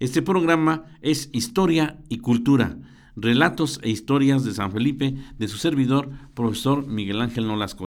Este programa es Historia y Cultura, relatos e historias de San Felipe de su servidor, profesor Miguel Ángel Nolasco.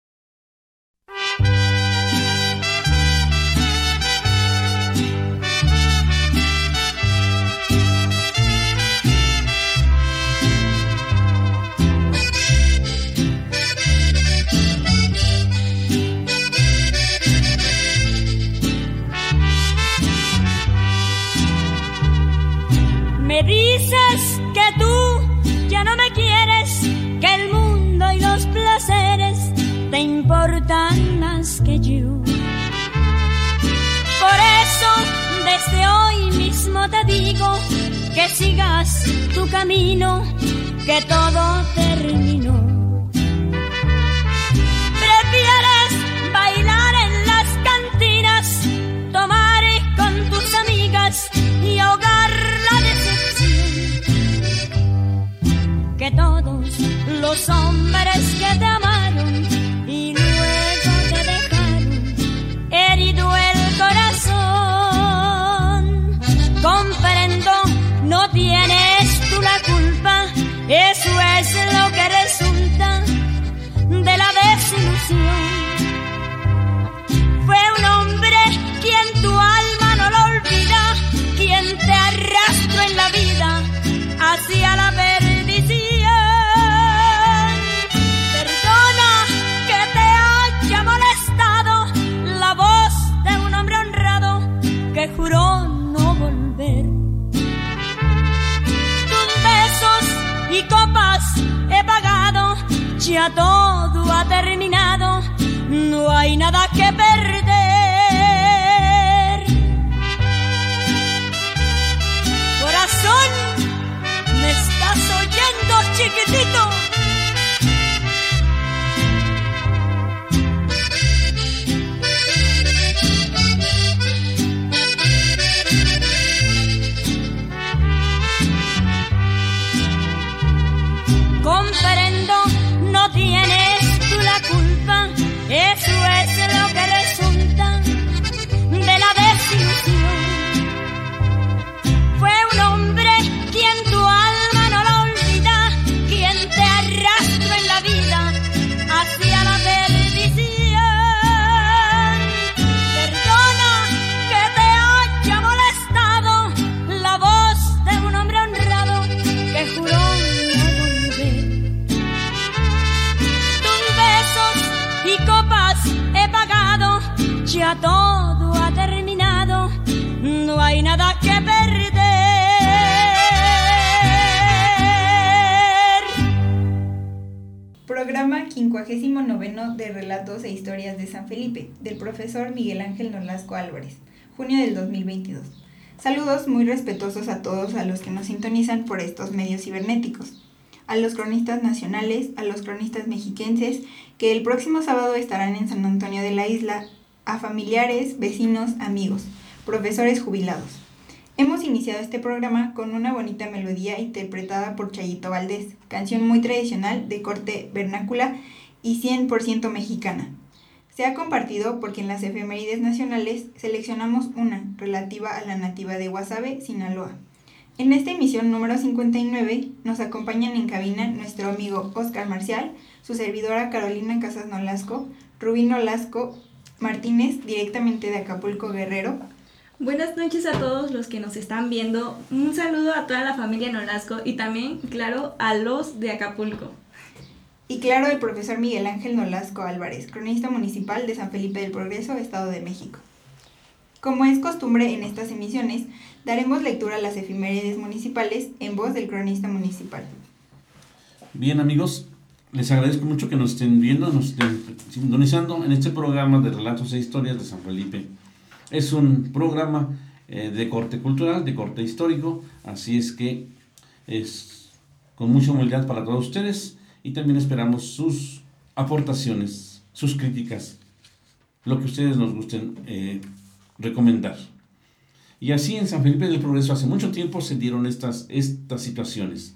Todo ha terminado, no hay nada que perder. Todo ha terminado, no hay nada que perder. Programa 59 de Relatos e Historias de San Felipe, del profesor Miguel Ángel Nolasco Álvarez, junio del 2022. Saludos muy respetuosos a todos a los que nos sintonizan por estos medios cibernéticos a los cronistas nacionales, a los cronistas mexiquenses, que el próximo sábado estarán en San Antonio de la Isla a familiares, vecinos, amigos, profesores jubilados. Hemos iniciado este programa con una bonita melodía interpretada por Chayito Valdés, canción muy tradicional de corte vernácula y 100% mexicana. Se ha compartido porque en las efemérides nacionales seleccionamos una relativa a la nativa de Guasave, Sinaloa. En esta emisión número 59 nos acompañan en cabina nuestro amigo Oscar Marcial, su servidora Carolina Casas Nolasco, Rubín Nolasco, Martínez, directamente de Acapulco Guerrero. Buenas noches a todos los que nos están viendo. Un saludo a toda la familia Nolasco y también, claro, a los de Acapulco. Y claro, el profesor Miguel Ángel Nolasco Álvarez, cronista municipal de San Felipe del Progreso, Estado de México. Como es costumbre en estas emisiones, daremos lectura a las efemérides municipales en voz del cronista municipal. Bien amigos, les agradezco mucho que nos estén viendo, nos estén sintonizando en este programa de relatos e historias de San Felipe. Es un programa eh, de corte cultural, de corte histórico, así es que es con mucha humildad para todos ustedes y también esperamos sus aportaciones, sus críticas, lo que ustedes nos gusten eh, recomendar. Y así en San Felipe del Progreso hace mucho tiempo se dieron estas, estas situaciones.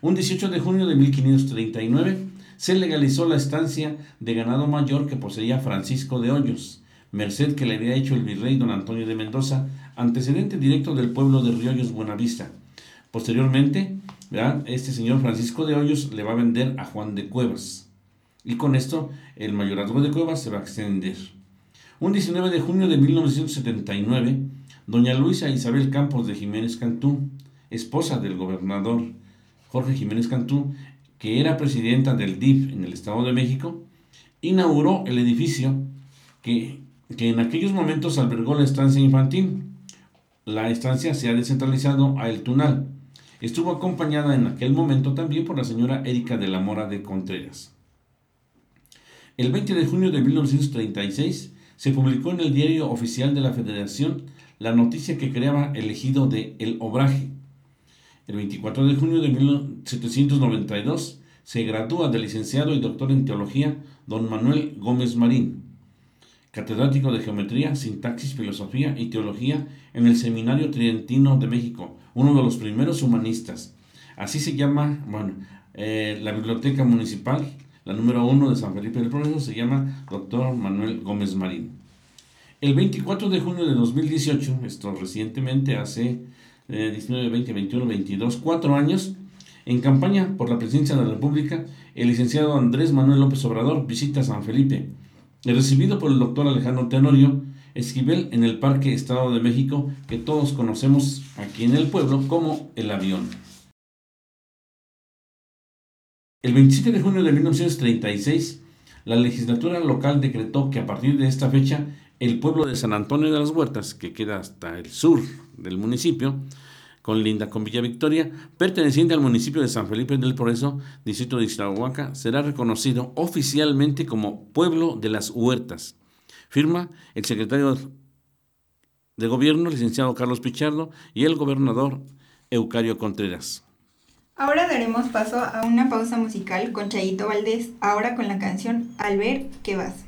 Un 18 de junio de 1539 se legalizó la estancia de ganado mayor que poseía Francisco de Hoyos, merced que le había hecho el virrey don Antonio de Mendoza antecedente directo del pueblo de Riollos Buenavista. Posteriormente, este señor Francisco de Hoyos le va a vender a Juan de Cuevas. Y con esto el mayorazgo de Cuevas se va a extender. Un 19 de junio de 1979, doña Luisa Isabel Campos de Jiménez Cantú, esposa del gobernador Jorge Jiménez Cantú, que era presidenta del DIF en el Estado de México, inauguró el edificio que, que en aquellos momentos albergó la estancia infantil. La estancia se ha descentralizado a El Tunal. Estuvo acompañada en aquel momento también por la señora Erika de la Mora de Contreras. El 20 de junio de 1936 se publicó en el diario oficial de la Federación la noticia que creaba el ejido de El Obraje. El 24 de junio de 1792 se gradúa de licenciado y doctor en teología don Manuel Gómez Marín, catedrático de geometría, sintaxis, filosofía y teología en el Seminario Tridentino de México, uno de los primeros humanistas. Así se llama, bueno, eh, la biblioteca municipal, la número uno de San Felipe del Progreso, se llama doctor Manuel Gómez Marín. El 24 de junio de 2018, esto recientemente, hace 19, 20, 21, 22, cuatro años, en campaña por la presidencia de la República, el licenciado Andrés Manuel López Obrador visita San Felipe, recibido por el doctor Alejandro Tenorio Esquivel en el Parque Estado de México, que todos conocemos aquí en el pueblo como el avión. El 27 de junio de 1936, la legislatura local decretó que a partir de esta fecha el pueblo de San Antonio de las Huertas, que queda hasta el sur del municipio, con linda con Villa Victoria, perteneciente al municipio de San Felipe del Progreso, distrito de Ixtlahuaca, será reconocido oficialmente como Pueblo de las Huertas. Firma el secretario de Gobierno, licenciado Carlos Pichardo, y el gobernador Eucario Contreras. Ahora daremos paso a una pausa musical con Chayito Valdés, ahora con la canción Al ver que vas.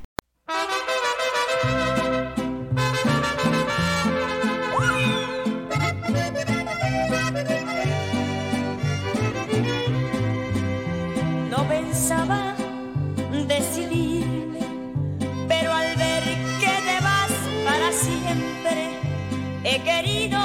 decidirme, pero al ver que te vas para siempre, he querido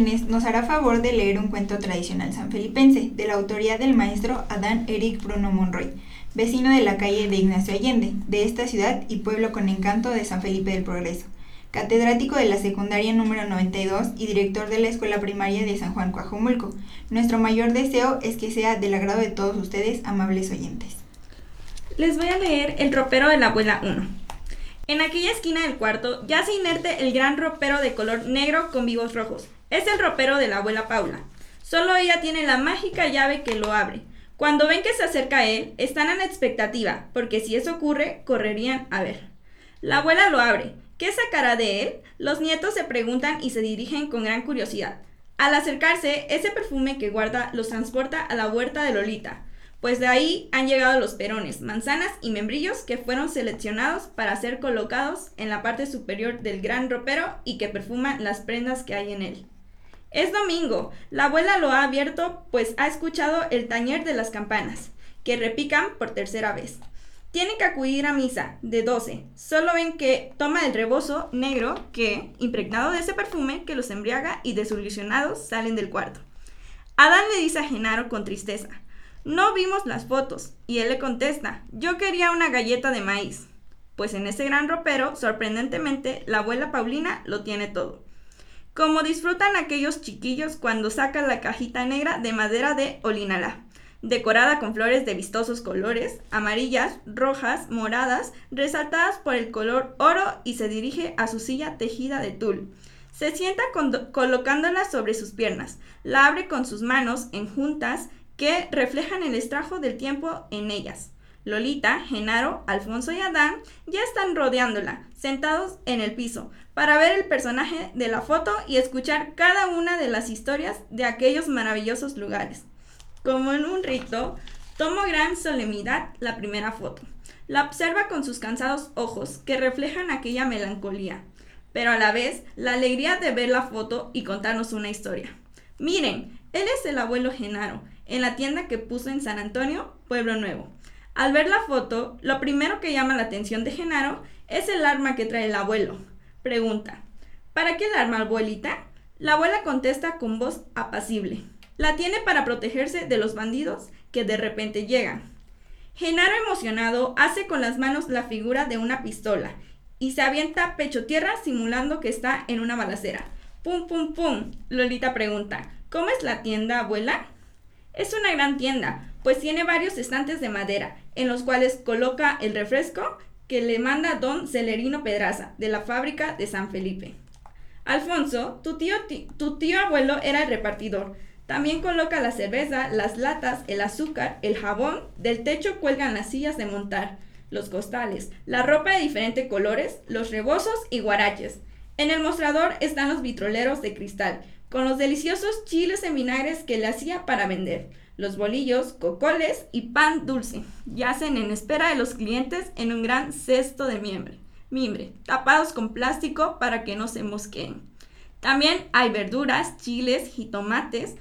Nos hará favor de leer un cuento tradicional sanfelipense, de la autoría del maestro Adán Eric Bruno Monroy, vecino de la calle de Ignacio Allende, de esta ciudad y pueblo con encanto de San Felipe del Progreso, catedrático de la secundaria número 92 y director de la escuela primaria de San Juan Coajomulco. Nuestro mayor deseo es que sea del agrado de todos ustedes, amables oyentes. Les voy a leer El ropero de la abuela 1. En aquella esquina del cuarto yace inerte el gran ropero de color negro con vivos rojos. Es el ropero de la abuela Paula. Solo ella tiene la mágica llave que lo abre. Cuando ven que se acerca a él, están en expectativa, porque si eso ocurre, correrían a ver. La abuela lo abre. ¿Qué sacará de él? Los nietos se preguntan y se dirigen con gran curiosidad. Al acercarse, ese perfume que guarda los transporta a la huerta de Lolita pues de ahí han llegado los perones, manzanas y membrillos que fueron seleccionados para ser colocados en la parte superior del gran ropero y que perfuman las prendas que hay en él. Es domingo, la abuela lo ha abierto pues ha escuchado el tañer de las campanas, que repican por tercera vez. Tiene que acudir a misa, de 12. Solo ven que toma el rebozo negro que, impregnado de ese perfume que los embriaga y desilusionados salen del cuarto. Adán le dice a Genaro con tristeza, no vimos las fotos. Y él le contesta, yo quería una galleta de maíz. Pues en ese gran ropero, sorprendentemente, la abuela Paulina lo tiene todo. Como disfrutan aquellos chiquillos cuando sacan la cajita negra de madera de olinalá, decorada con flores de vistosos colores, amarillas, rojas, moradas, resaltadas por el color oro y se dirige a su silla tejida de tul. Se sienta colocándola sobre sus piernas, la abre con sus manos en juntas que reflejan el estrajo del tiempo en ellas. Lolita, Genaro, Alfonso y Adán ya están rodeándola, sentados en el piso, para ver el personaje de la foto y escuchar cada una de las historias de aquellos maravillosos lugares. Como en un rito, tomo gran solemnidad la primera foto. La observa con sus cansados ojos que reflejan aquella melancolía, pero a la vez la alegría de ver la foto y contarnos una historia. Miren, él es el abuelo Genaro, en la tienda que puso en San Antonio, Pueblo Nuevo. Al ver la foto, lo primero que llama la atención de Genaro es el arma que trae el abuelo. Pregunta, ¿para qué el arma, abuelita? La abuela contesta con voz apacible. La tiene para protegerse de los bandidos que de repente llegan. Genaro emocionado hace con las manos la figura de una pistola y se avienta pecho tierra simulando que está en una balacera. Pum, pum, pum. Lolita pregunta, ¿cómo es la tienda, abuela? Es una gran tienda, pues tiene varios estantes de madera, en los cuales coloca el refresco que le manda don Celerino Pedraza, de la fábrica de San Felipe. Alfonso, tu tío, tu tío abuelo era el repartidor. También coloca la cerveza, las latas, el azúcar, el jabón, del techo cuelgan las sillas de montar, los costales, la ropa de diferentes colores, los rebozos y guaraches. En el mostrador están los vitroleros de cristal, con los deliciosos chiles en vinagres que le hacía para vender. Los bolillos, cocoles y pan dulce yacen en espera de los clientes en un gran cesto de mimbre, tapados con plástico para que no se mosqueen. También hay verduras, chiles, jitomates,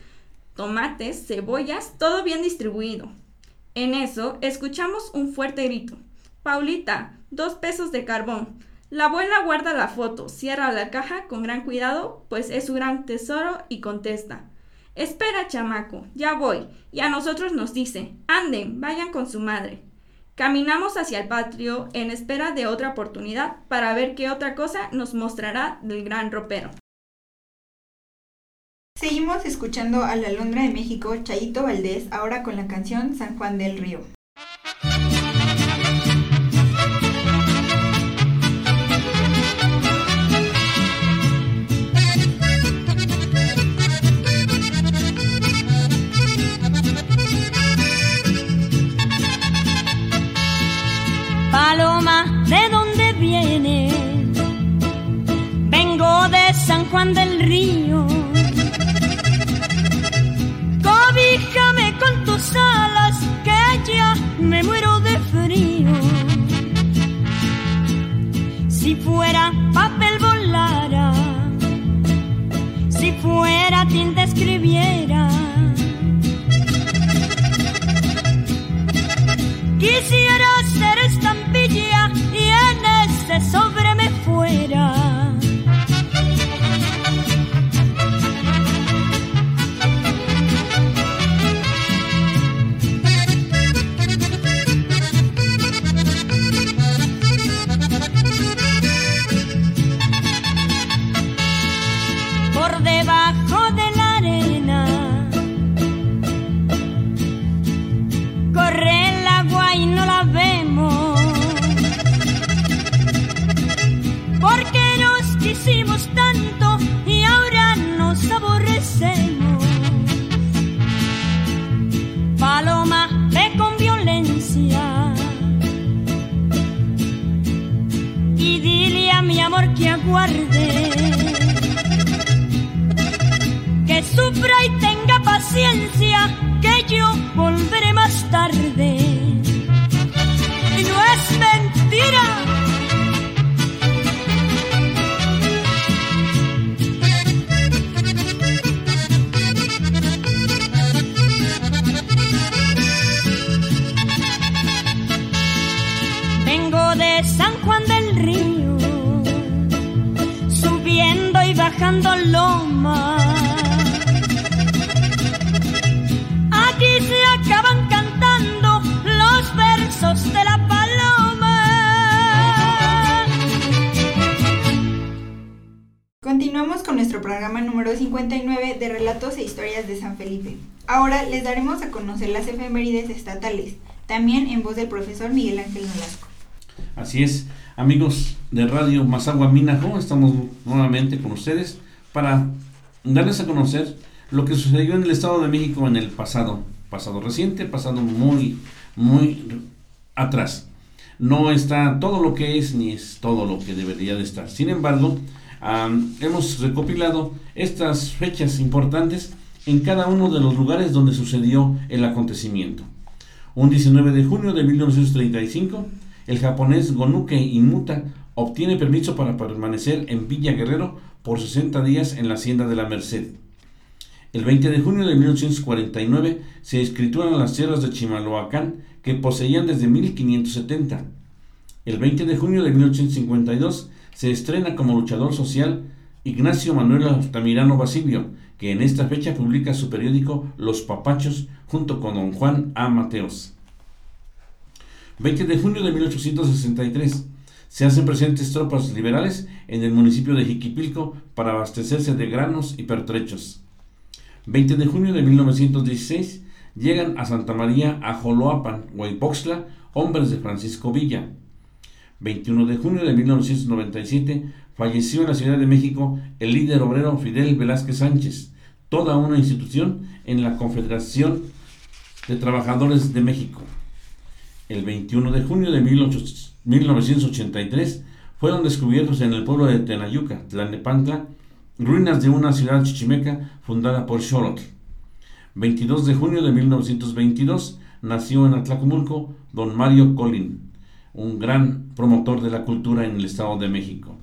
tomates, cebollas, todo bien distribuido. En eso escuchamos un fuerte grito. Paulita, dos pesos de carbón. La abuela guarda la foto, cierra la caja con gran cuidado, pues es su gran tesoro y contesta. Espera, chamaco, ya voy. Y a nosotros nos dice, anden, vayan con su madre. Caminamos hacia el patio en espera de otra oportunidad para ver qué otra cosa nos mostrará del gran ropero. Seguimos escuchando a la Londra de México, Chayito Valdés, ahora con la canción San Juan del Río. ¿De dónde viene? Vengo de San Juan del Río. Cobíjame con tus alas, que ya me muero de frío. Si fuera papel volara, si fuera tinta escribiera. Quisiera con nuestro programa número 59 de Relatos e Historias de San Felipe. Ahora les daremos a conocer las efemérides estatales, también en voz del profesor Miguel Ángel Nolasco. Así es, amigos de Radio Mazagua Minajo, estamos nuevamente con ustedes para darles a conocer lo que sucedió en el Estado de México en el pasado, pasado reciente, pasado muy, muy atrás. No está todo lo que es ni es todo lo que debería de estar. Sin embargo, am, hemos recopilado estas fechas importantes en cada uno de los lugares donde sucedió el acontecimiento. Un 19 de junio de 1935, el japonés Gonuke Imuta obtiene permiso para permanecer en Villa Guerrero por 60 días en la hacienda de la Merced. El 20 de junio de 1849 se escrituran las tierras de Chimalhuacán que poseían desde 1570. El 20 de junio de 1852 se estrena como luchador social Ignacio Manuel Altamirano Basilio, que en esta fecha publica su periódico Los Papachos junto con don Juan A. Mateos. 20 de junio de 1863 se hacen presentes tropas liberales en el municipio de Jiquipilco para abastecerse de granos y pertrechos. 20 de junio de 1916 llegan a Santa María a Joloapan, Huaypoxtla, hombres de Francisco Villa. 21 de junio de 1997 falleció en la Ciudad de México el líder obrero Fidel Velázquez Sánchez, toda una institución en la Confederación de Trabajadores de México. El 21 de junio de 18 1983 fueron descubiertos en el pueblo de Tenayuca, Tlalnepantla, ruinas de una ciudad chichimeca fundada por Xolotl. 22 de junio de 1922 nació en Atlacomulco don Mario Colín, un gran promotor de la cultura en el Estado de México.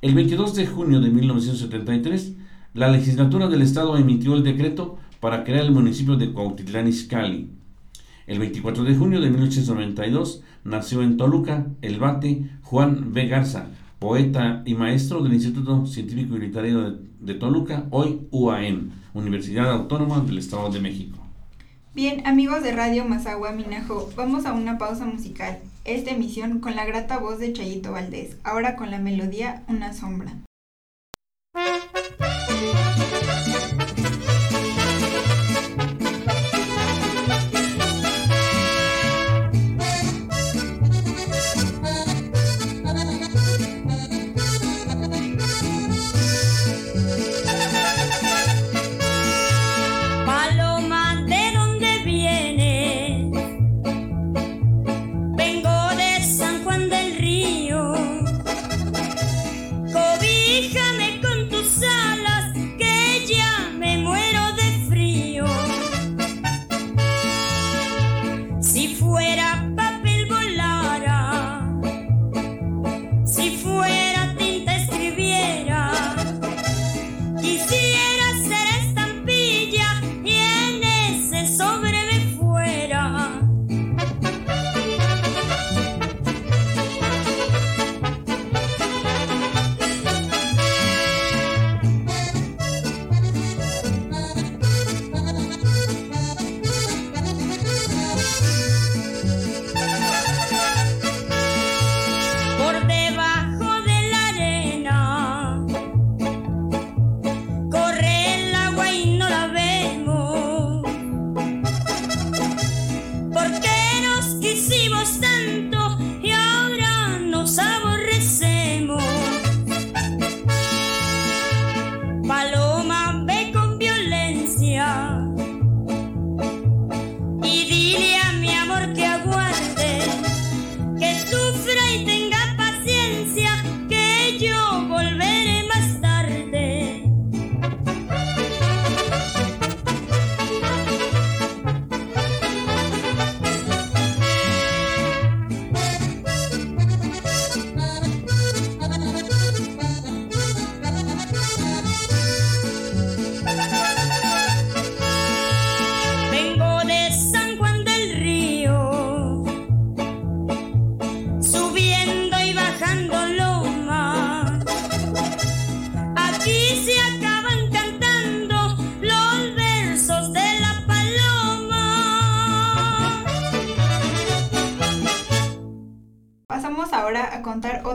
El 22 de junio de 1973, la legislatura del Estado emitió el decreto para crear el municipio de Cuautitlán Izcalli. El 24 de junio de 1892 nació en Toluca el bate Juan V. Garza, poeta y maestro del Instituto Científico y Literario de, de Toluca, hoy UAM, Universidad Autónoma del Estado de México. Bien, amigos de Radio Mazagua Minajo, vamos a una pausa musical. Esta emisión con la grata voz de Chayito Valdés, ahora con la melodía Una sombra.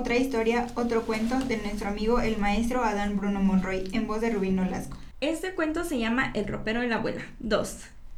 Otra historia, otro cuento de nuestro amigo el maestro Adán Bruno Monroy, en voz de Rubino Lasco. Este cuento se llama El ropero de la abuela. 2.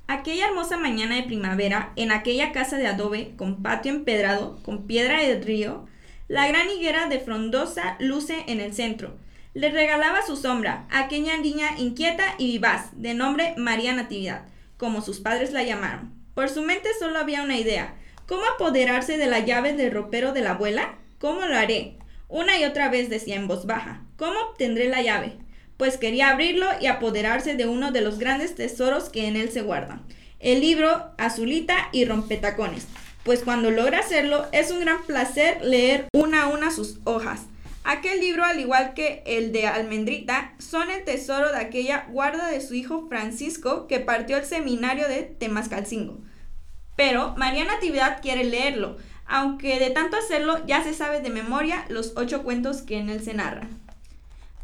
Aquella hermosa mañana de primavera, en aquella casa de adobe, con patio empedrado, con piedra de río, la gran higuera de frondosa luce en el centro. Le regalaba su sombra aquella niña inquieta y vivaz, de nombre María Natividad, como sus padres la llamaron. Por su mente solo había una idea, ¿Cómo apoderarse de la llave del ropero de la abuela? ¿Cómo lo haré? Una y otra vez decía en voz baja. ¿Cómo obtendré la llave? Pues quería abrirlo y apoderarse de uno de los grandes tesoros que en él se guardan. El libro Azulita y Rompetacones. Pues cuando logra hacerlo es un gran placer leer una a una sus hojas. Aquel libro, al igual que el de Almendrita, son el tesoro de aquella guarda de su hijo Francisco que partió al seminario de Temascalcingo. Pero María Natividad quiere leerlo, aunque de tanto hacerlo ya se sabe de memoria los ocho cuentos que en él se narran.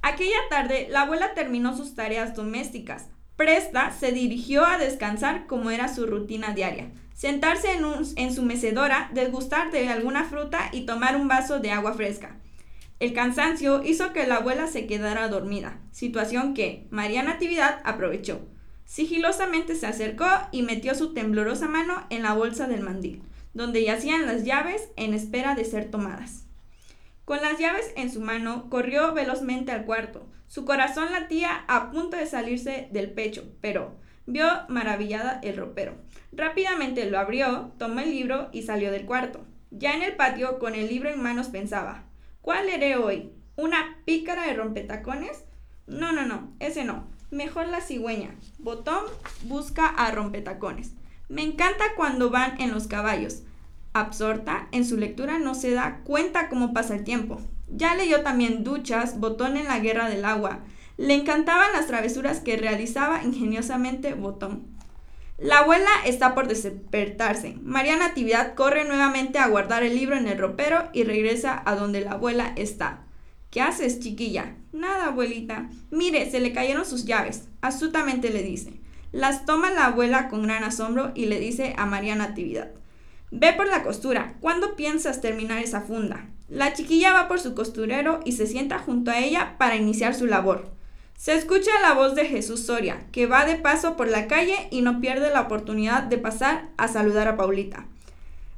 Aquella tarde la abuela terminó sus tareas domésticas. Presta se dirigió a descansar como era su rutina diaria. Sentarse en, en su mecedora, degustar de alguna fruta y tomar un vaso de agua fresca. El cansancio hizo que la abuela se quedara dormida, situación que María Natividad aprovechó. Sigilosamente se acercó y metió su temblorosa mano en la bolsa del mandil, donde yacían las llaves en espera de ser tomadas. Con las llaves en su mano, corrió velozmente al cuarto. Su corazón latía a punto de salirse del pecho, pero vio maravillada el ropero. Rápidamente lo abrió, tomó el libro y salió del cuarto. Ya en el patio, con el libro en manos, pensaba, ¿cuál leeré hoy? ¿Una pícara de rompetacones? No, no, no, ese no. Mejor la cigüeña. Botón busca a rompetacones. Me encanta cuando van en los caballos. Absorta en su lectura no se da cuenta cómo pasa el tiempo. Ya leyó también Duchas, Botón en la Guerra del Agua. Le encantaban las travesuras que realizaba ingeniosamente Botón. La abuela está por despertarse. María Natividad corre nuevamente a guardar el libro en el ropero y regresa a donde la abuela está. ¿Qué haces, chiquilla? Nada, abuelita. Mire, se le cayeron sus llaves. Astutamente le dice. Las toma la abuela con gran asombro y le dice a María Natividad. Ve por la costura. ¿Cuándo piensas terminar esa funda? La chiquilla va por su costurero y se sienta junto a ella para iniciar su labor. Se escucha la voz de Jesús Soria, que va de paso por la calle y no pierde la oportunidad de pasar a saludar a Paulita.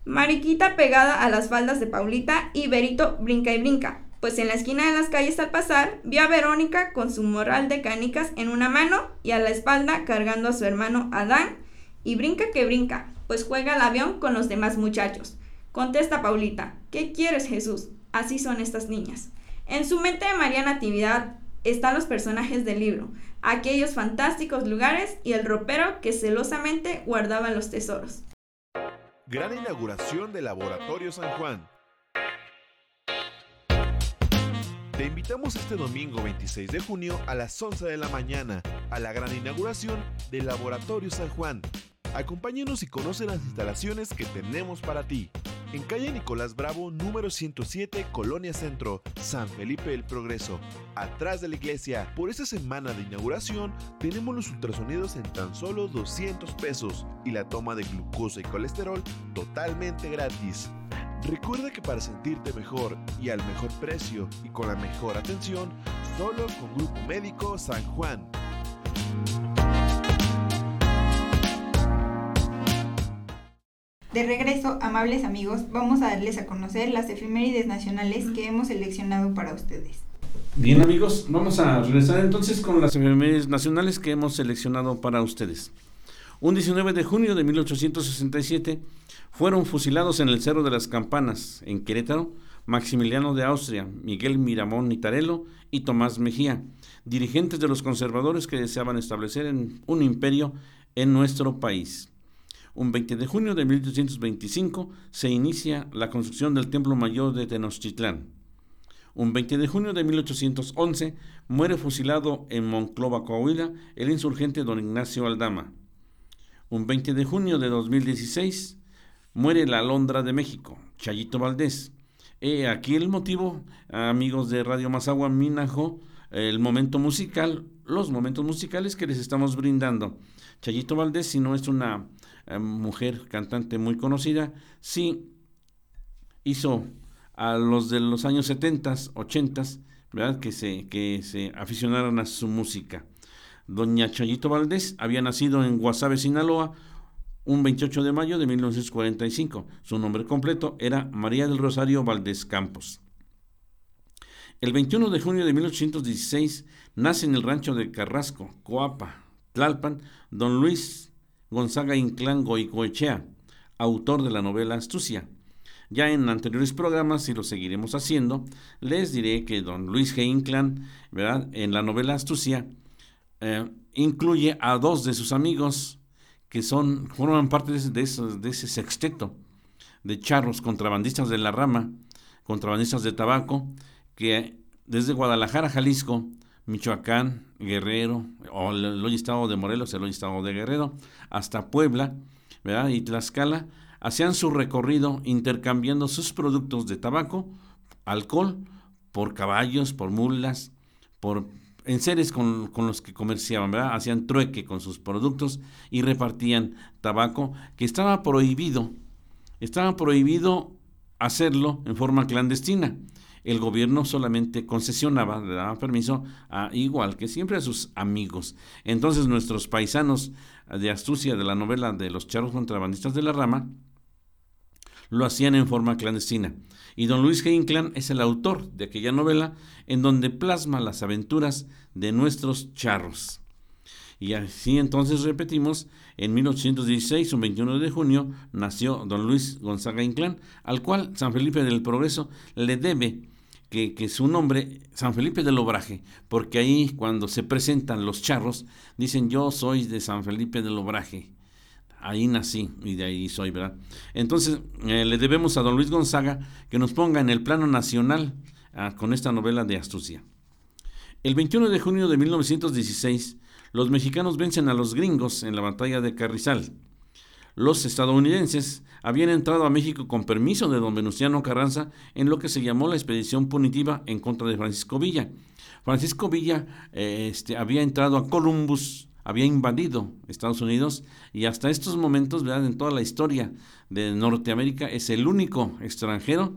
Mariquita pegada a las faldas de Paulita y Berito brinca y brinca, pues en la esquina de las calles al pasar vio a Verónica con su morral de canicas en una mano y a la espalda cargando a su hermano Adán y brinca que brinca, pues juega al avión con los demás muchachos. Contesta Paulita, ¿qué quieres Jesús? Así son estas niñas. En su mente de María Natividad están los personajes del libro, aquellos fantásticos lugares y el ropero que celosamente guardaba los tesoros. Gran inauguración del Laboratorio San Juan Te invitamos este domingo 26 de junio a las 11 de la mañana a la gran inauguración del Laboratorio San Juan. Acompáñenos y conoce las instalaciones que tenemos para ti. En calle Nicolás Bravo, número 107, Colonia Centro, San Felipe del Progreso, atrás de la iglesia. Por esta semana de inauguración, tenemos los ultrasonidos en tan solo 200 pesos y la toma de glucosa y colesterol totalmente gratis. Recuerda que para sentirte mejor y al mejor precio y con la mejor atención, solo con Grupo Médico San Juan. De regreso, amables amigos, vamos a darles a conocer las efemérides nacionales que hemos seleccionado para ustedes. Bien amigos, vamos a regresar entonces con las efemérides nacionales que hemos seleccionado para ustedes. Un 19 de junio de 1867 fueron fusilados en el Cerro de las Campanas, en Querétaro, Maximiliano de Austria, Miguel Miramón Nitarelo y Tomás Mejía, dirigentes de los conservadores que deseaban establecer un imperio en nuestro país. Un 20 de junio de 1825 se inicia la construcción del Templo Mayor de Tenochtitlán. Un 20 de junio de 1811 muere fusilado en Monclova, Coahuila, el insurgente don Ignacio Aldama. Un 20 de junio de 2016 muere la Alondra de México, Chayito Valdés. Aquí el motivo, amigos de Radio Mazagua Minajo, el momento musical, los momentos musicales que les estamos brindando. Chayito Valdés, si no es una eh, mujer cantante muy conocida, sí hizo a los de los años 70, 80, ¿verdad? Que se, que se aficionaran a su música. Doña Chayito Valdés había nacido en Guasave, Sinaloa, un 28 de mayo de 1945. Su nombre completo era María del Rosario Valdés Campos. El 21 de junio de 1816 nace en el rancho de Carrasco, Coapa, Tlalpan, don Luis Gonzaga Inclán Goicoechea, autor de la novela Astucia. Ya en anteriores programas, y lo seguiremos haciendo, les diré que don Luis G. Inclán, ¿verdad? en la novela Astucia, eh, incluye a dos de sus amigos que son, forman parte de, de ese sexteto de charros contrabandistas de la rama, contrabandistas de tabaco, que desde Guadalajara, Jalisco, Michoacán, Guerrero, o el, estado de Morelos, el estado de Guerrero, hasta Puebla, ¿verdad? Y Tlaxcala, hacían su recorrido intercambiando sus productos de tabaco, alcohol, por caballos, por mulas, por enseres con, con los que comerciaban, ¿verdad? Hacían trueque con sus productos y repartían tabaco que estaba prohibido, estaba prohibido hacerlo en forma clandestina el gobierno solamente concesionaba, le daba permiso a igual que siempre a sus amigos. Entonces nuestros paisanos de astucia de la novela de los charros contrabandistas de la rama lo hacían en forma clandestina. Y don Luis G. Inclán es el autor de aquella novela en donde plasma las aventuras de nuestros charros. Y así entonces repetimos, en 1816, un 21 de junio, nació don Luis Gonzaga Inclán, al cual San Felipe del Progreso le debe que, su nombre, San Felipe del Obraje, porque ahí cuando se presentan los charros, dicen yo soy de San Felipe del Obraje. Ahí nací y de ahí soy, ¿verdad? Entonces eh, le debemos a don Luis Gonzaga que nos ponga en el plano nacional ah, con esta novela de astucia. El 21 de junio de 1916, los mexicanos vencen a los gringos en la batalla de Carrizal. Los estadounidenses habían entrado a México con permiso de don Venustiano Carranza en lo que se llamó la expedición punitiva en contra de Francisco Villa. Francisco Villa eh, este, había entrado a Columbus, había invadido Estados Unidos y hasta estos momentos, ¿verdad? en toda la historia de Norteamérica, es el único extranjero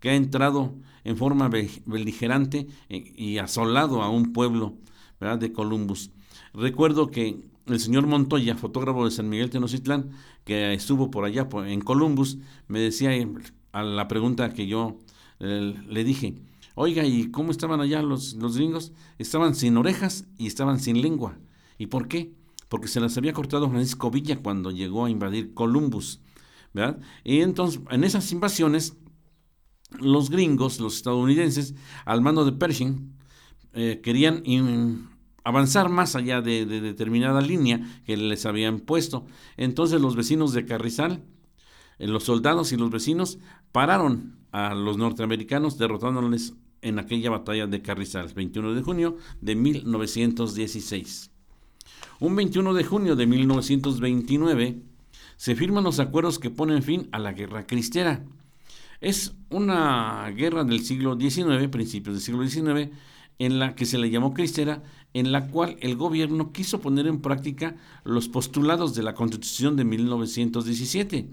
que ha entrado en forma beligerante eh, y asolado a un pueblo ¿verdad? de Columbus. Recuerdo que el señor Montoya, fotógrafo de San Miguel Tenochtitlán, que estuvo por allá en Columbus, me decía a la pregunta que yo eh, le dije, oiga, ¿y cómo estaban allá los, los gringos? Estaban sin orejas y estaban sin lengua. ¿Y por qué? Porque se las había cortado Francisco Villa cuando llegó a invadir Columbus. ¿verdad? Y entonces, en esas invasiones, los gringos, los estadounidenses, al mando de Pershing, eh, querían avanzar más allá de, determinada línea que les habían puesto. Entonces los vecinos de Carrizal, eh, los soldados y los vecinos pararon a los norteamericanos derrotándoles en aquella batalla de Carrizal, 21 de junio de 1916. Un 21 de junio de 1929 se firman los acuerdos que ponen fin a la guerra cristera. Es una guerra del siglo XIX, principios del siglo XIX, en la que se le llamó cristera, en la cual el gobierno quiso poner en práctica los postulados de la Constitución de 1917.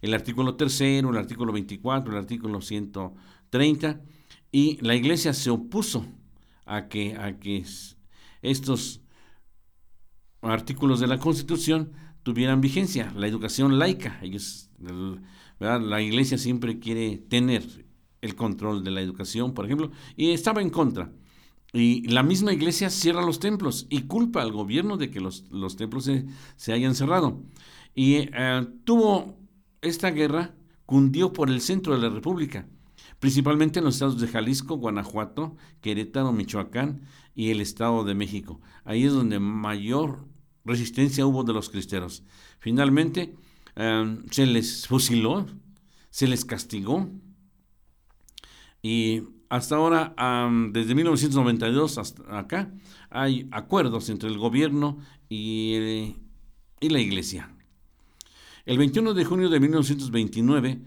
El artículo tercero, el artículo 24, el artículo 130, y la iglesia se opuso a que, a que estos artículos de la Constitución tuvieran vigencia, la educación laica. Ellos, la iglesia siempre quiere tener el control de la educación, por ejemplo, y estaba en contra. Y la misma iglesia cierra los templos y culpa al gobierno de que los, templos se, hayan cerrado. Y eh, tuvo esta guerra, cundió por el centro de la República, principalmente en los estados de Jalisco, Guanajuato, Querétaro, Michoacán y el Estado de México. Ahí es donde mayor resistencia hubo de los cristeros. Finalmente, eh, se les fusiló, se les castigó y hasta ahora, desde 1992 hasta acá, hay acuerdos entre el gobierno y, la iglesia. El 21 de junio de 1929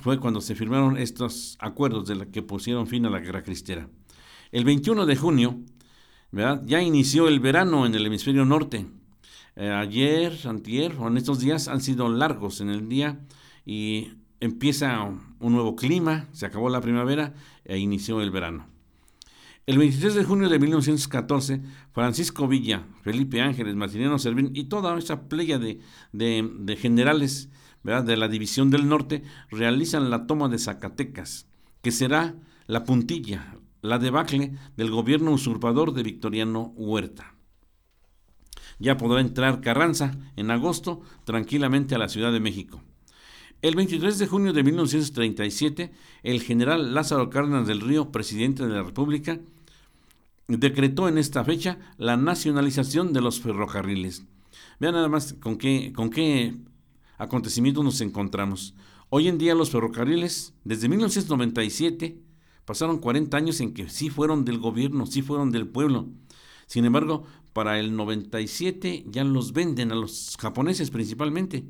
fue cuando se firmaron estos acuerdos de la que pusieron fin a la guerra cristera. El 21 de junio ya inició el verano en el hemisferio norte. Eh, ayer, antier o en estos días han sido largos en el día y empieza un nuevo clima, se acabó la primavera e inició el verano. El 23 de junio de 1914, Francisco Villa, Felipe Ángeles, Martiniano Servín y toda esa playa de, generales de la División del Norte realizan la toma de Zacatecas, que será la puntilla, la debacle del gobierno usurpador de Victoriano Huerta. Ya podrá entrar Carranza en agosto tranquilamente a la Ciudad de México. El 23 de junio de 1937, el general Lázaro Cárdenas del Río, presidente de la República, decretó en esta fecha la nacionalización de los ferrocarriles. Vean nada más con qué, con qué acontecimientos nos encontramos. Hoy en día los ferrocarriles, desde 1997, pasaron 40 años en que sí fueron del gobierno, sí fueron del pueblo. Sin embargo, para el 97 ya los venden a los japoneses principalmente.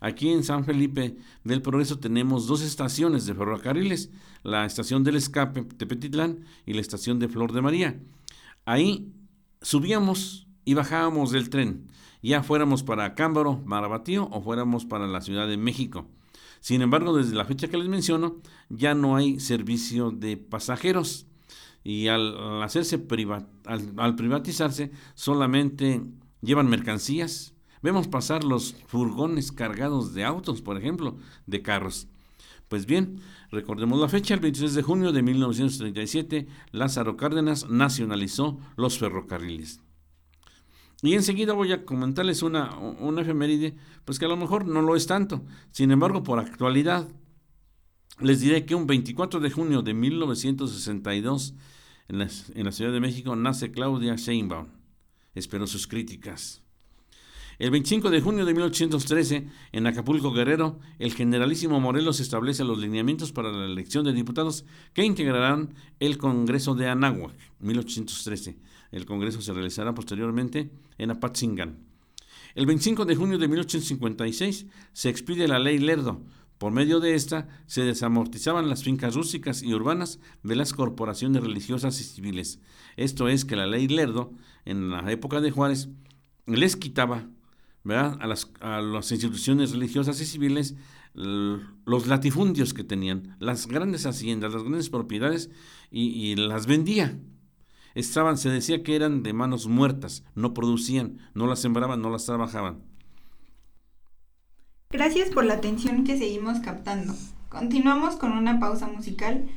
Aquí en San Felipe del Progreso tenemos dos estaciones de ferrocarriles, la estación del escape Tepetitlán y la estación de Flor de María. Ahí subíamos y bajábamos del tren, ya fuéramos para Cámbaro, Marabatío o fuéramos para la Ciudad de México. Sin embargo, desde la fecha que les menciono, ya no hay servicio de pasajeros y al, hacerse al privatizarse solamente llevan mercancías, Vemos pasar los furgones cargados de autos, por ejemplo, de carros. Pues bien, recordemos la fecha, el 23 de junio de 1937, Lázaro Cárdenas nacionalizó los ferrocarriles. Y enseguida voy a comentarles una, una efeméride, pues que a lo mejor no lo es tanto. Sin embargo, por actualidad, les diré que un 24 de junio de 1962, en la, en la Ciudad de México, nace Claudia Sheinbaum. Espero sus críticas. El 25 de junio de 1813, en Acapulco Guerrero, el generalísimo Morelos establece los lineamientos para la elección de diputados que integrarán el Congreso de Anáhuac, 1813. El Congreso se realizará posteriormente en Apatzingán. El 25 de junio de 1856 se expide la ley Lerdo. Por medio de esta se desamortizaban las fincas rústicas y urbanas de las corporaciones religiosas y civiles. Esto es que la ley Lerdo, en la época de Juárez, les quitaba las, a las instituciones religiosas y civiles los latifundios que tenían, las grandes haciendas, las grandes propiedades y, las vendía. Estaban, se decía que eran de manos muertas, no producían, no las sembraban, no las trabajaban. Gracias por la atención que seguimos captando. Continuamos con una pausa musical.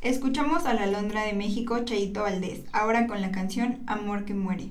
Escuchamos a la Londra de México, Chaito Valdés, ahora con la canción Amor que muere.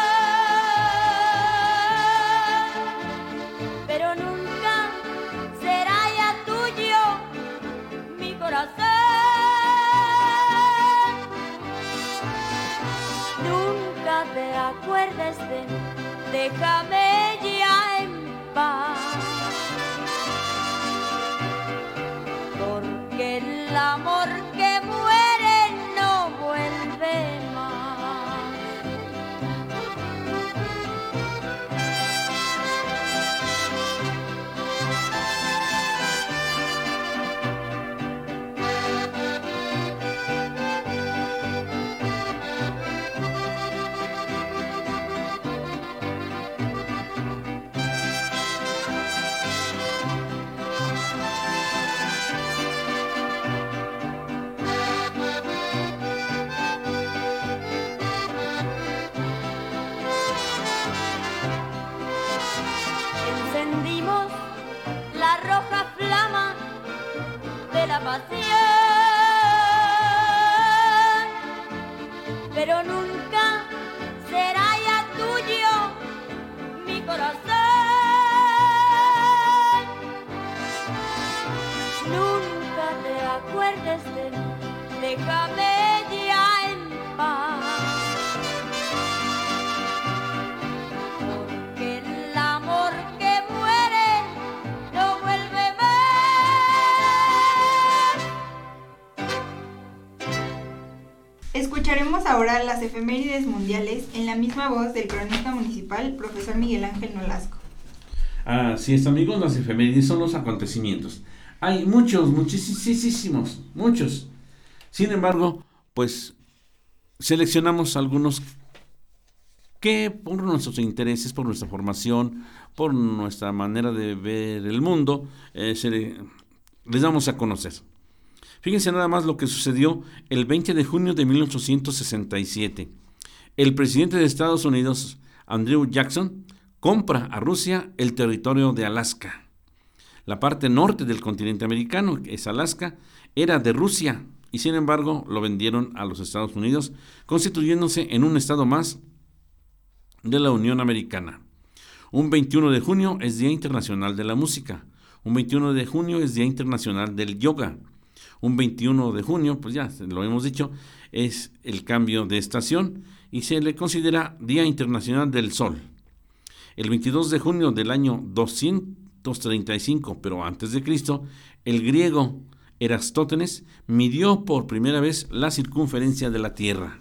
déjame ya en paz. Porque el amor las efemérides mundiales en la misma voz del cronista municipal, profesor Miguel Ángel Nolasco. Así es, amigos, las efemérides son los acontecimientos. Hay muchos, muchísimos, muchos. Sin embargo, pues seleccionamos algunos que por nuestros intereses, por nuestra formación, por nuestra manera de ver el mundo, eh, les damos a conocer. Fíjense nada más lo que sucedió el 20 de junio de 1867. El presidente de Estados Unidos, Andrew Jackson, compra a Rusia el territorio de Alaska. La parte norte del continente americano, que es Alaska, era de Rusia y sin embargo lo vendieron a los Estados Unidos, constituyéndose en un estado más de la Unión Americana. Un 21 de junio es Día Internacional de la Música. Un 21 de junio es Día Internacional del Yoga. Un 21 de junio, pues ya lo hemos dicho, es el cambio de estación y se le considera Día Internacional del Sol. El 22 de junio del año 235, pero antes de Cristo, el griego Erastótenes midió por primera vez la circunferencia de la Tierra.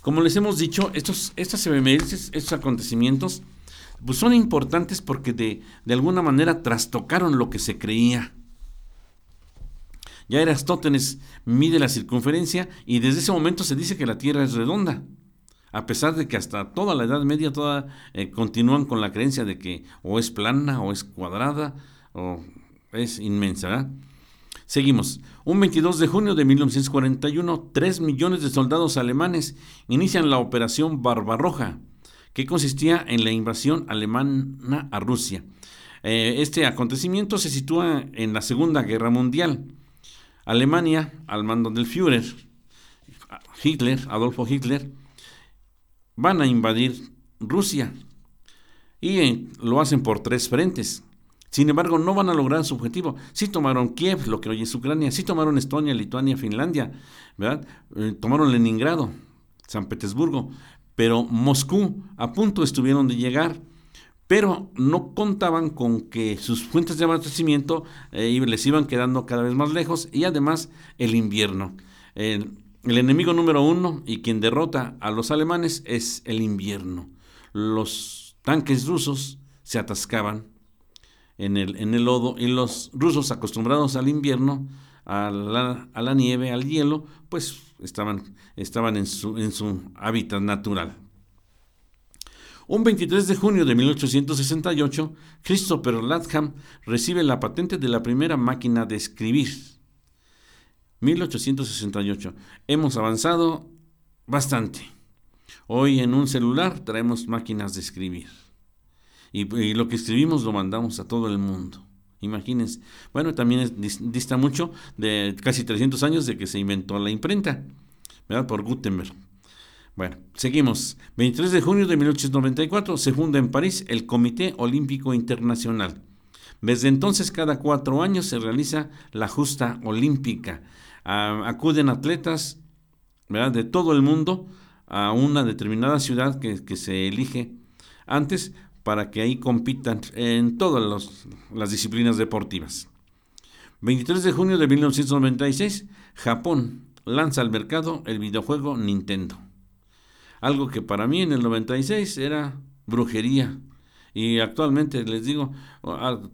Como les hemos dicho, estos, estas efemérides, estos acontecimientos, pues son importantes porque de, de alguna manera trastocaron lo que se creía. Ya Erastótenes mide la circunferencia y desde ese momento se dice que la Tierra es redonda. A pesar de que hasta toda la Edad Media toda, eh, continúan con la creencia de que o es plana o es cuadrada o es inmensa. Seguimos. Un 22 de junio de 1941, 3 millones de soldados alemanes inician la Operación Barbarroja, que consistía en la invasión alemana a Rusia. Eh, este acontecimiento se sitúa en la Segunda Guerra Mundial. Alemania, al mando del Führer, Hitler, Adolfo Hitler, van a invadir Rusia y eh, lo hacen por tres frentes. Sin embargo, no van a lograr su objetivo. Sí tomaron Kiev, lo que hoy es Ucrania, sí tomaron Estonia, Lituania, Finlandia, ¿verdad? Eh, tomaron Leningrado, San Petersburgo, pero Moscú a punto estuvieron de llegar, pero no contaban con que sus fuentes de abastecimiento eh, les iban quedando cada vez más lejos y además el invierno. El, enemigo número uno y quien derrota a los alemanes es el invierno. Los tanques rusos se atascaban en el, en el lodo y los rusos acostumbrados al invierno, a la, a la nieve, al hielo, pues estaban, estaban en, su, en su hábitat natural. Un 23 de junio de 1868, Christopher Latham recibe la patente de la primera máquina de escribir. 1868. Hemos avanzado bastante. Hoy en un celular traemos máquinas de escribir. Y, lo que escribimos lo mandamos a todo el mundo. Imagínense. Bueno, también dista mucho de casi 300 años de que se inventó la imprenta, ¿verdad? Por Gutenberg. Bueno, seguimos. 23 de junio de 1894 se funda en París el Comité Olímpico Internacional. Desde entonces, cada cuatro años se realiza la justa olímpica. Uh, acuden atletas de todo el mundo a una determinada ciudad que, se elige antes para que ahí compitan en todas las disciplinas deportivas. 23 de junio de 1996, Japón lanza al mercado el videojuego Nintendo. Algo que para mí en el 96 era brujería. Y actualmente les digo,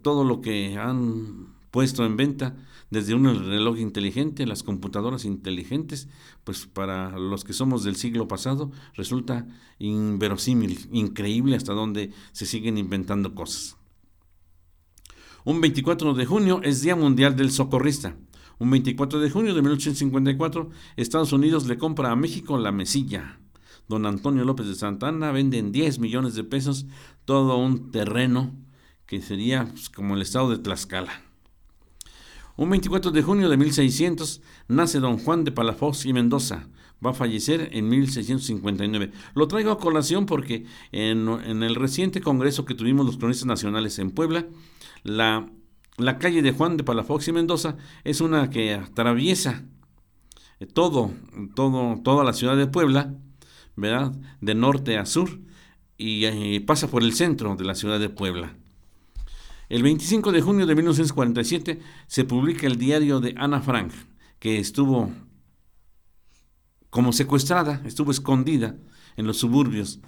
todo lo que han puesto en venta, desde un reloj inteligente, las computadoras inteligentes, pues para los que somos del siglo pasado resulta inverosímil, increíble hasta donde se siguen inventando cosas. Un 24 de junio es Día Mundial del Socorrista. Un 24 de junio de 1854, Estados Unidos le compra a México la mesilla. Don Antonio López de Santa Anna vende en 10 millones de pesos todo un terreno que sería pues, como el estado de Tlaxcala. Un 24 de junio de 1600 nace don Juan de Palafox y Mendoza, va a fallecer en 1659. Lo traigo a colación porque en, en el reciente congreso que tuvimos los cronistas nacionales en Puebla, la, la calle de Juan de Palafox y Mendoza es una que atraviesa todo, todo, toda la ciudad de Puebla, ¿verdad? De norte a sur y eh, pasa por el centro de la ciudad de Puebla. El 25 de junio de 1947 se publica el diario de Ana Frank, que estuvo como secuestrada, estuvo escondida en los suburbios.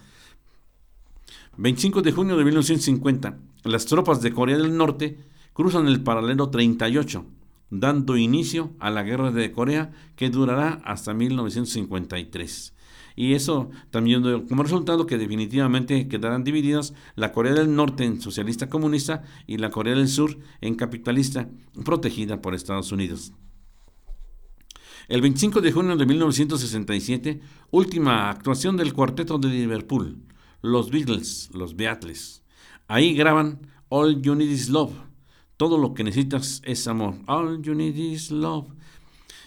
25 de junio de 1950, las tropas de Corea del Norte cruzan el paralelo 38, dando inicio a la guerra de Corea que durará hasta 1953. Y eso también como resultado que definitivamente quedarán divididas la Corea del Norte en socialista comunista y la Corea del Sur en capitalista protegida por Estados Unidos. El 25 de junio de 1967, última actuación del cuarteto de Liverpool, los Beatles, los Beatles. Ahí graban All You Need Is Love. Todo lo que necesitas es amor. All You Need Is Love.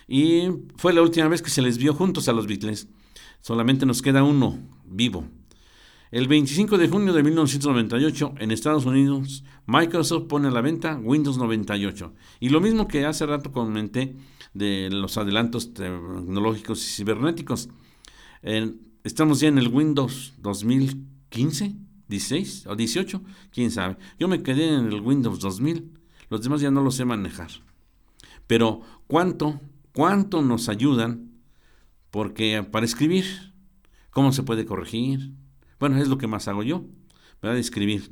Y fue la última vez que se les vio juntos a los Beatles. Solamente nos queda uno vivo. El 25 de junio de 1998, en Estados Unidos, Microsoft pone a la venta Windows 98. Y lo mismo que hace rato comenté de los adelantos tecnológicos y cibernéticos. estamos ya en el Windows 2015, 16 o 18, quién sabe. Yo me quedé en el Windows 2000, los demás ya no los sé manejar. Pero ¿cuánto, cuánto nos ayudan? Porque para escribir, ¿cómo se puede corregir? Bueno, es lo que más hago yo, ¿verdad? Escribir.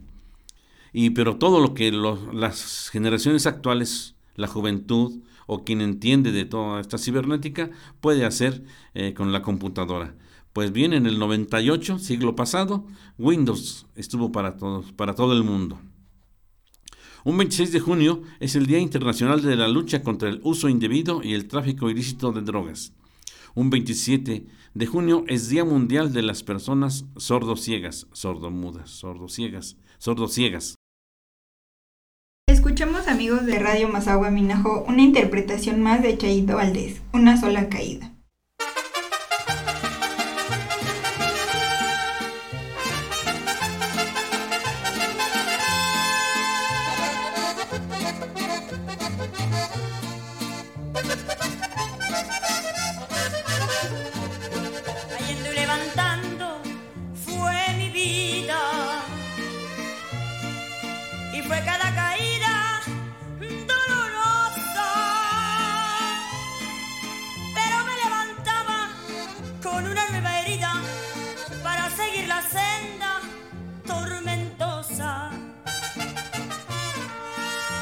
Y pero todo lo que las generaciones actuales, la juventud, o quien entiende de toda esta cibernética puede hacer eh, con la computadora. Pues bien, en el 98, siglo pasado, Windows estuvo para todos, para todo el mundo. Un 26 de junio es el Día Internacional de la Lucha contra el Uso Indebido y el Tráfico Ilícito de Drogas. Un 27 de junio es Día Mundial de las Personas Sordociegas, sordomudas, sordociegas, sordociegas. Escuchamos amigos de Radio Mazagua Minajo una interpretación más de Chayito Valdés, Una sola caída. con una nueva herida para seguir la senda tormentosa.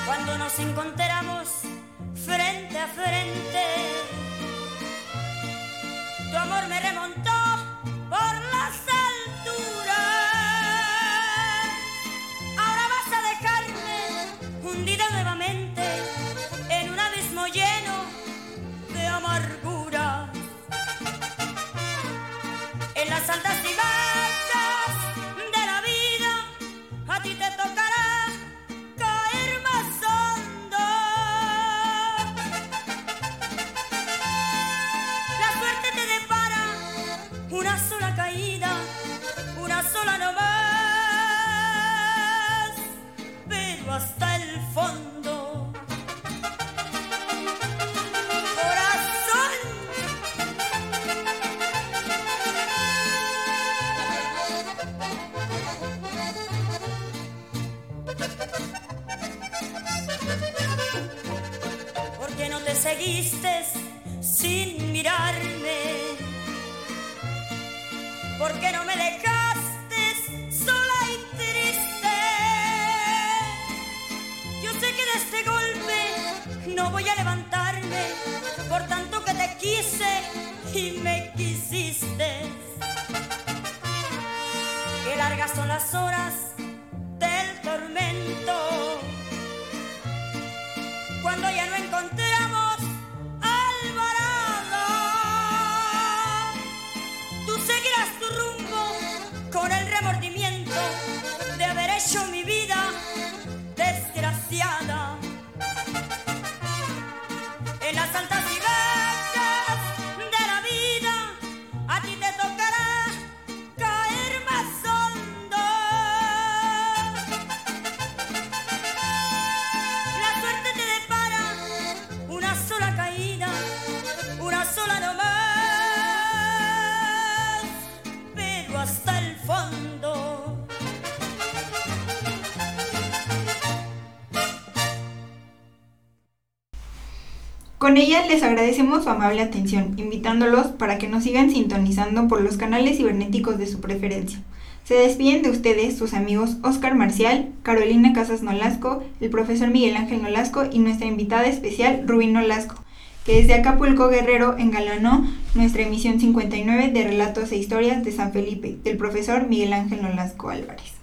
Cuando nos encontramos frente a frente, tu amor me remontó. fantasía. las horas. Con ella les agradecemos su amable atención, invitándolos para que nos sigan sintonizando por los canales cibernéticos de su preferencia. Se despiden de ustedes sus amigos Oscar Marcial, Carolina Casas Nolasco, el profesor Miguel Ángel Nolasco y nuestra invitada especial Rubín Nolasco, que desde Acapulco Guerrero engalanó nuestra emisión 59 de Relatos e Historias de San Felipe, del profesor Miguel Ángel Nolasco Álvarez.